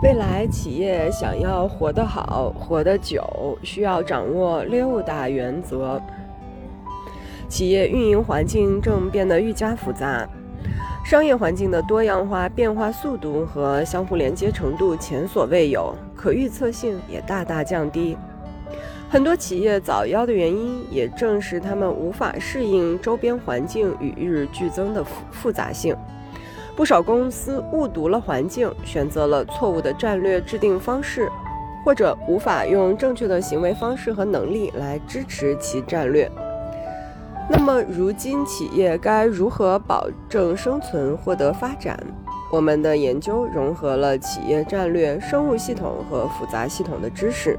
未来企业想要活得好、活得久，需要掌握六大原则。企业运营环境正变得愈加复杂，商业环境的多样化变化速度和相互连接程度前所未有，可预测性也大大降低。很多企业早夭的原因，也正是他们无法适应周边环境与日俱增的复复杂性。不少公司误读了环境，选择了错误的战略制定方式，或者无法用正确的行为方式和能力来支持其战略。那么，如今企业该如何保证生存、获得发展？我们的研究融合了企业战略、生物系统和复杂系统的知识，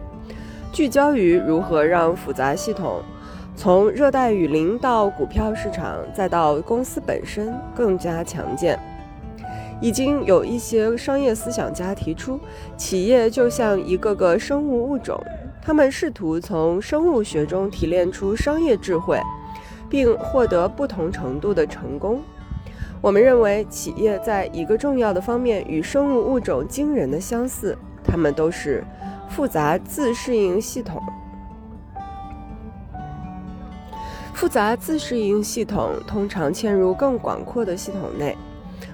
聚焦于如何让复杂系统从热带雨林到股票市场，再到公司本身更加强健。已经有一些商业思想家提出，企业就像一个个生物物种，他们试图从生物学中提炼出商业智慧，并获得不同程度的成功。我们认为，企业在一个重要的方面与生物物种惊人的相似，它们都是复杂自适应系统。复杂自适应系统通常嵌入更广阔的系统内。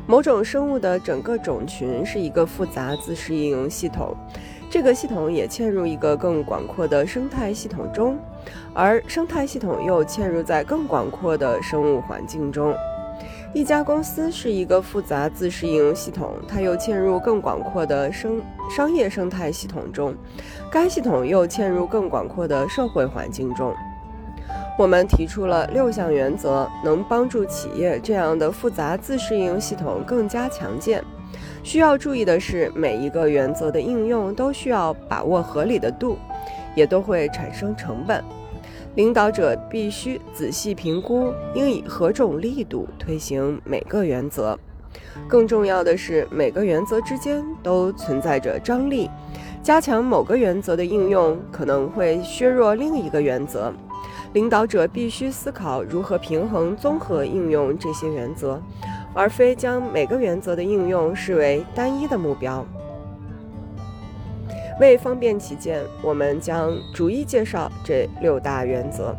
某种生物的整个种群是一个复杂自适应系统，这个系统也嵌入一个更广阔的生态系统中，而生态系统又嵌入在更广阔的生物环境中。一家公司是一个复杂自适应系统，它又嵌入更广阔的生商业生态系统中，该系统又嵌入更广阔的社会环境中。我们提出了六项原则，能帮助企业这样的复杂自适应系统更加强健。需要注意的是，每一个原则的应用都需要把握合理的度，也都会产生成本。领导者必须仔细评估应以何种力度推行每个原则。更重要的是，每个原则之间都存在着张力。加强某个原则的应用，可能会削弱另一个原则。领导者必须思考如何平衡综合应用这些原则，而非将每个原则的应用视为单一的目标。为方便起见，我们将逐一介绍这六大原则。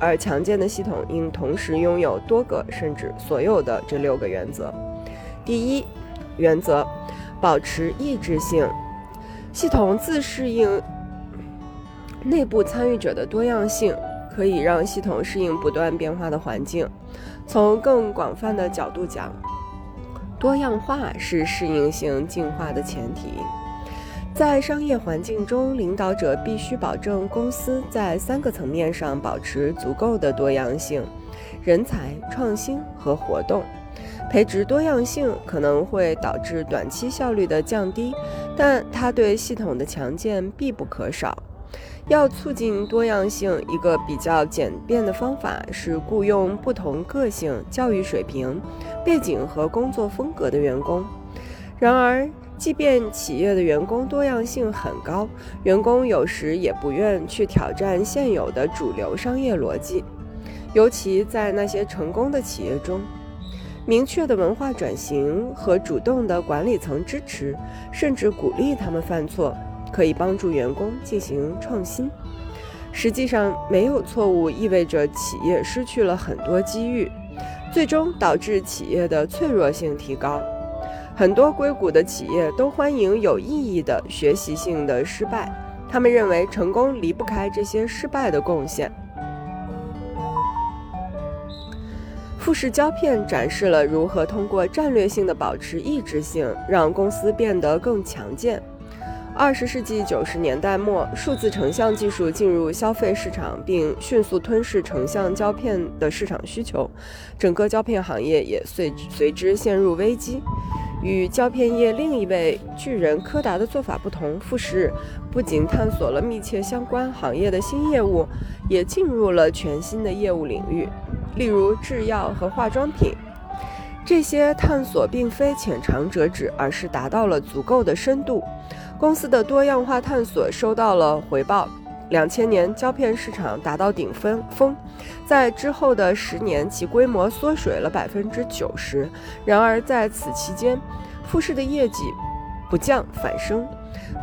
而强健的系统应同时拥有多个甚至所有的这六个原则。第一原则：保持意志性。系统自适应内部参与者的多样性。可以让系统适应不断变化的环境。从更广泛的角度讲，多样化是适应性进化的前提。在商业环境中，领导者必须保证公司在三个层面上保持足够的多样性：人才、创新和活动。培植多样性可能会导致短期效率的降低，但它对系统的强健必不可少。要促进多样性，一个比较简便的方法是雇佣不同个性、教育水平、背景和工作风格的员工。然而，即便企业的员工多样性很高，员工有时也不愿去挑战现有的主流商业逻辑，尤其在那些成功的企业中，明确的文化转型和主动的管理层支持，甚至鼓励他们犯错。可以帮助员工进行创新。实际上，没有错误意味着企业失去了很多机遇，最终导致企业的脆弱性提高。很多硅谷的企业都欢迎有意义的学习性的失败，他们认为成功离不开这些失败的贡献。富士胶片展示了如何通过战略性的保持意志性，让公司变得更强健。二十世纪九十年代末，数字成像技术进入消费市场，并迅速吞噬成像胶片的市场需求，整个胶片行业也随随之陷入危机。与胶片业另一位巨人柯达的做法不同，富士不仅探索了密切相关行业的新业务，也进入了全新的业务领域，例如制药和化妆品。这些探索并非浅尝辄止，而是达到了足够的深度。公司的多样化探索收到了回报。两千年胶片市场达到顶峰，峰，在之后的十年，其规模缩水了百分之九十。然而在此期间，富士的业绩不降反升。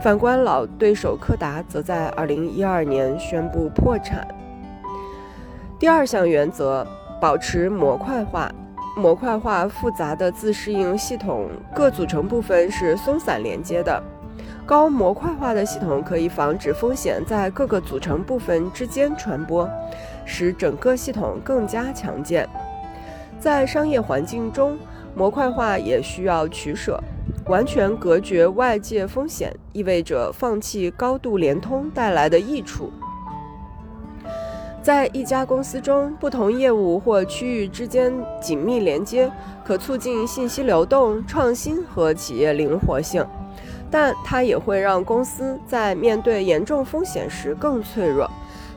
反观老对手柯达，则在2012年宣布破产。第二项原则，保持模块化。模块化复杂的自适应系统各组成部分是松散连接的。高模块化的系统可以防止风险在各个组成部分之间传播，使整个系统更加强健。在商业环境中，模块化也需要取舍。完全隔绝外界风险，意味着放弃高度联通带来的益处。在一家公司中，不同业务或区域之间紧密连接，可促进信息流动、创新和企业灵活性，但它也会让公司在面对严重风险时更脆弱。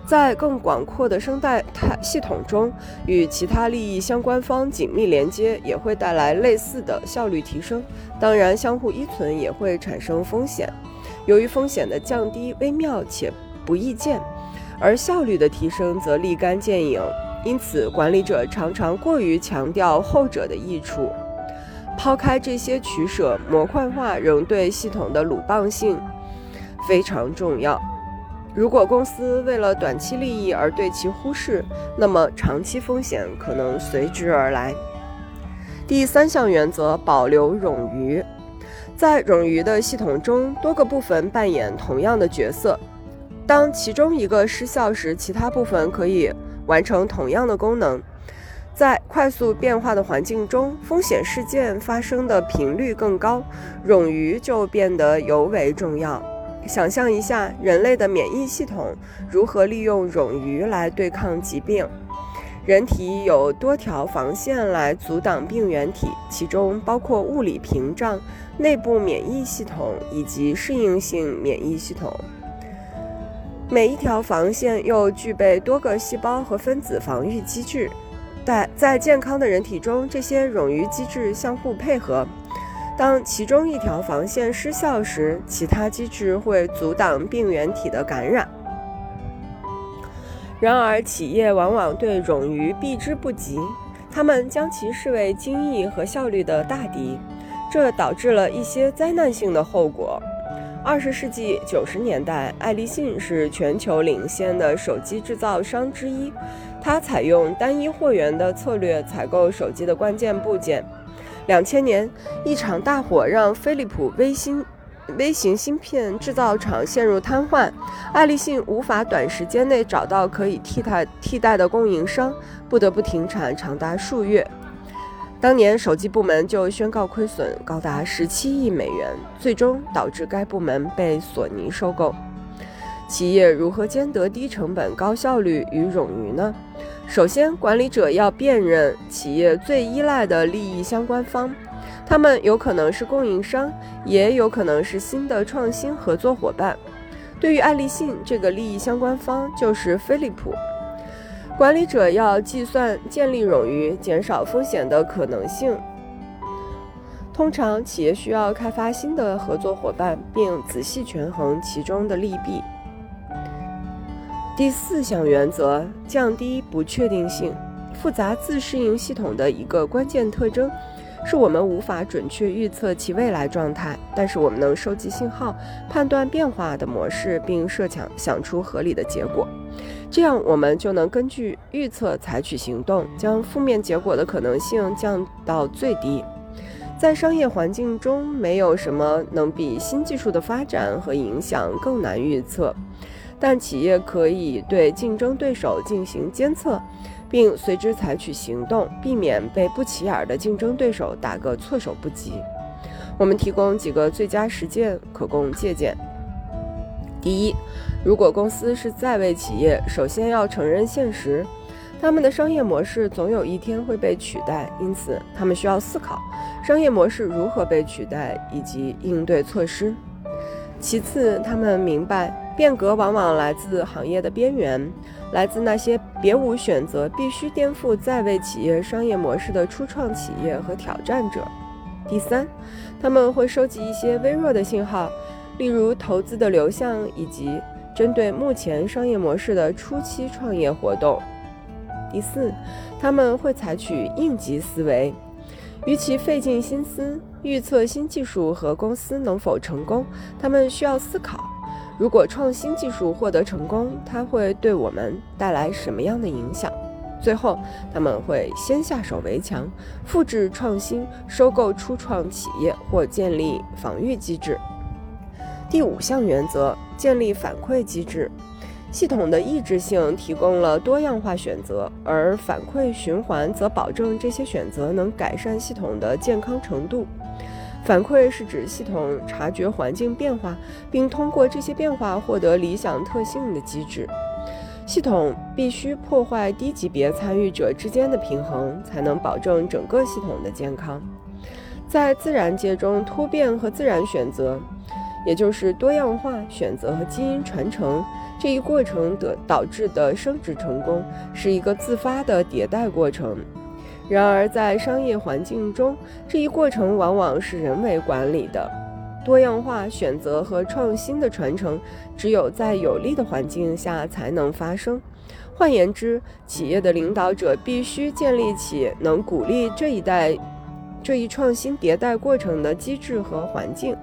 在更广阔的生态系统中，与其他利益相关方紧密连接也会带来类似的效率提升。当然，相互依存也会产生风险。由于风险的降低微妙且不易见，而效率的提升则立竿见影，因此管理者常常过于强调后者的益处。抛开这些取舍，模块化仍对系统的鲁棒性非常重要。如果公司为了短期利益而对其忽视，那么长期风险可能随之而来。第三项原则：保留冗余。在冗余的系统中，多个部分扮演同样的角色。当其中一个失效时，其他部分可以完成同样的功能。在快速变化的环境中，风险事件发生的频率更高，冗余就变得尤为重要。想象一下，人类的免疫系统如何利用冗余来对抗疾病。人体有多条防线来阻挡病原体，其中包括物理屏障、内部免疫系统以及适应性免疫系统。每一条防线又具备多个细胞和分子防御机制。在在健康的人体中，这些冗余机制相互配合。当其中一条防线失效时，其他机制会阻挡病原体的感染。然而，企业往往对冗余避之不及，他们将其视为精益和效率的大敌，这导致了一些灾难性的后果。二十世纪九十年代，爱立信是全球领先的手机制造商之一，它采用单一货源的策略采购手机的关键部件。两千年，一场大火让飞利浦微芯微型芯片制造厂陷入瘫痪，爱立信无法短时间内找到可以替代替代的供应商，不得不停产长达数月。当年手机部门就宣告亏损高达十七亿美元，最终导致该部门被索尼收购。企业如何兼得低成本、高效率与冗余呢？首先，管理者要辨认企业最依赖的利益相关方，他们有可能是供应商，也有可能是新的创新合作伙伴。对于爱立信，这个利益相关方就是飞利浦。管理者要计算建立冗余、减少风险的可能性。通常，企业需要开发新的合作伙伴，并仔细权衡其中的利弊。第四项原则：降低不确定性。复杂自适应系统的一个关键特征，是我们无法准确预测其未来状态，但是我们能收集信号，判断变化的模式，并设想想出合理的结果。这样，我们就能根据预测采取行动，将负面结果的可能性降到最低。在商业环境中，没有什么能比新技术的发展和影响更难预测。但企业可以对竞争对手进行监测，并随之采取行动，避免被不起眼的竞争对手打个措手不及。我们提供几个最佳实践可供借鉴。第一，如果公司是在位企业，首先要承认现实，他们的商业模式总有一天会被取代，因此他们需要思考商业模式如何被取代以及应对措施。其次，他们明白。变革往往来自行业的边缘，来自那些别无选择、必须颠覆在位企业商业模式的初创企业和挑战者。第三，他们会收集一些微弱的信号，例如投资的流向以及针对目前商业模式的初期创业活动。第四，他们会采取应急思维。与其费尽心思预测新技术和公司能否成功，他们需要思考：如果创新技术获得成功，它会对我们带来什么样的影响？最后，他们会先下手为强，复制创新，收购初创企业或建立防御机制。第五项原则：建立反馈机制。系统的抑制性提供了多样化选择，而反馈循环则保证这些选择能改善系统的健康程度。反馈是指系统察觉环境变化，并通过这些变化获得理想特性的机制。系统必须破坏低级别参与者之间的平衡，才能保证整个系统的健康。在自然界中，突变和自然选择，也就是多样化选择和基因传承。这一过程的导致的生殖成功是一个自发的迭代过程。然而，在商业环境中，这一过程往往是人为管理的。多样化选择和创新的传承只有在有利的环境下才能发生。换言之，企业的领导者必须建立起能鼓励这一代、这一创新迭代过程的机制和环境。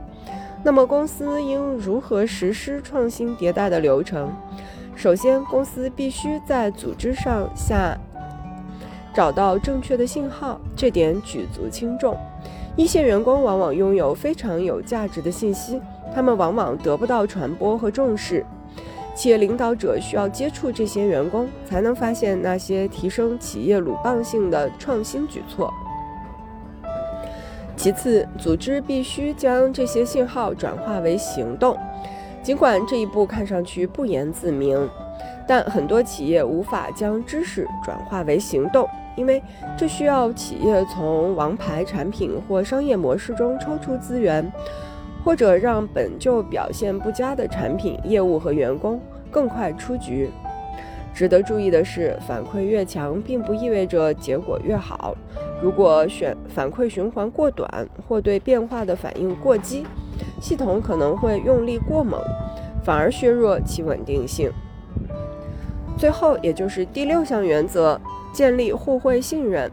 那么，公司应如何实施创新迭代的流程？首先，公司必须在组织上下找到正确的信号，这点举足轻重。一线员工往往拥有非常有价值的信息，他们往往得不到传播和重视。企业领导者需要接触这些员工，才能发现那些提升企业鲁棒性的创新举措。其次，组织必须将这些信号转化为行动。尽管这一步看上去不言自明，但很多企业无法将知识转化为行动，因为这需要企业从王牌产品或商业模式中抽出资源，或者让本就表现不佳的产品、业务和员工更快出局。值得注意的是，反馈越强，并不意味着结果越好。如果选反馈循环过短，或对变化的反应过激，系统可能会用力过猛，反而削弱其稳定性。最后，也就是第六项原则，建立互惠信任。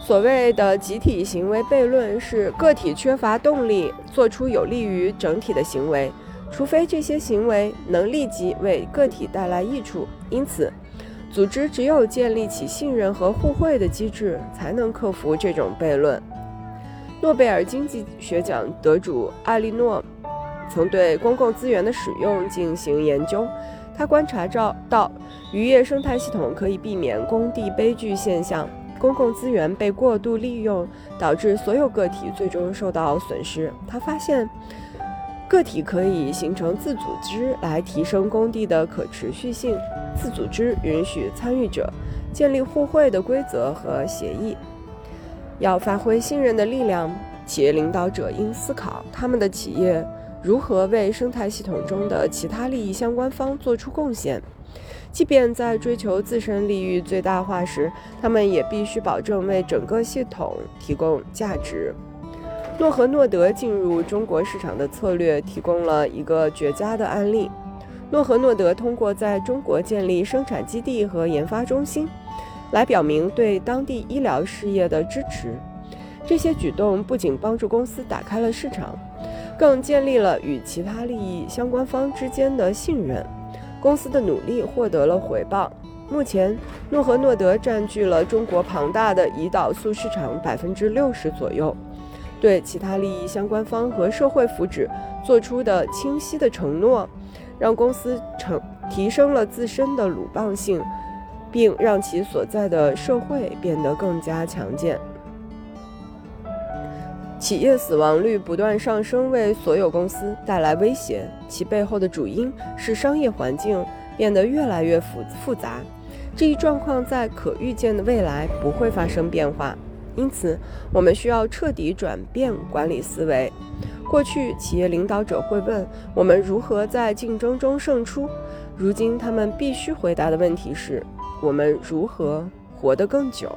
所谓的集体行为悖论是个体缺乏动力做出有利于整体的行为，除非这些行为能立即为个体带来益处。因此。组织只有建立起信任和互惠的机制，才能克服这种悖论。诺贝尔经济学奖得主艾莉诺曾对公共资源的使用进行研究，他观察到渔业生态系统可以避免工地悲剧现象，公共资源被过度利用，导致所有个体最终受到损失。他发现。个体可以形成自组织来提升工地的可持续性。自组织允许参与者建立互惠的规则和协议。要发挥信任的力量，企业领导者应思考他们的企业如何为生态系统中的其他利益相关方做出贡献。即便在追求自身利益最大化时，他们也必须保证为整个系统提供价值。诺和诺德进入中国市场的策略提供了一个绝佳的案例。诺和诺德通过在中国建立生产基地和研发中心，来表明对当地医疗事业的支持。这些举动不仅帮助公司打开了市场，更建立了与其他利益相关方之间的信任。公司的努力获得了回报。目前，诺和诺德占据了中国庞大的胰岛素市场百分之六十左右。对其他利益相关方和社会福祉做出的清晰的承诺，让公司成提升了自身的鲁棒性，并让其所在的社会变得更加强健。企业死亡率不断上升，为所有公司带来威胁。其背后的主因是商业环境变得越来越复复杂。这一状况在可预见的未来不会发生变化。因此，我们需要彻底转变管理思维。过去，企业领导者会问我们如何在竞争中胜出；如今，他们必须回答的问题是：我们如何活得更久。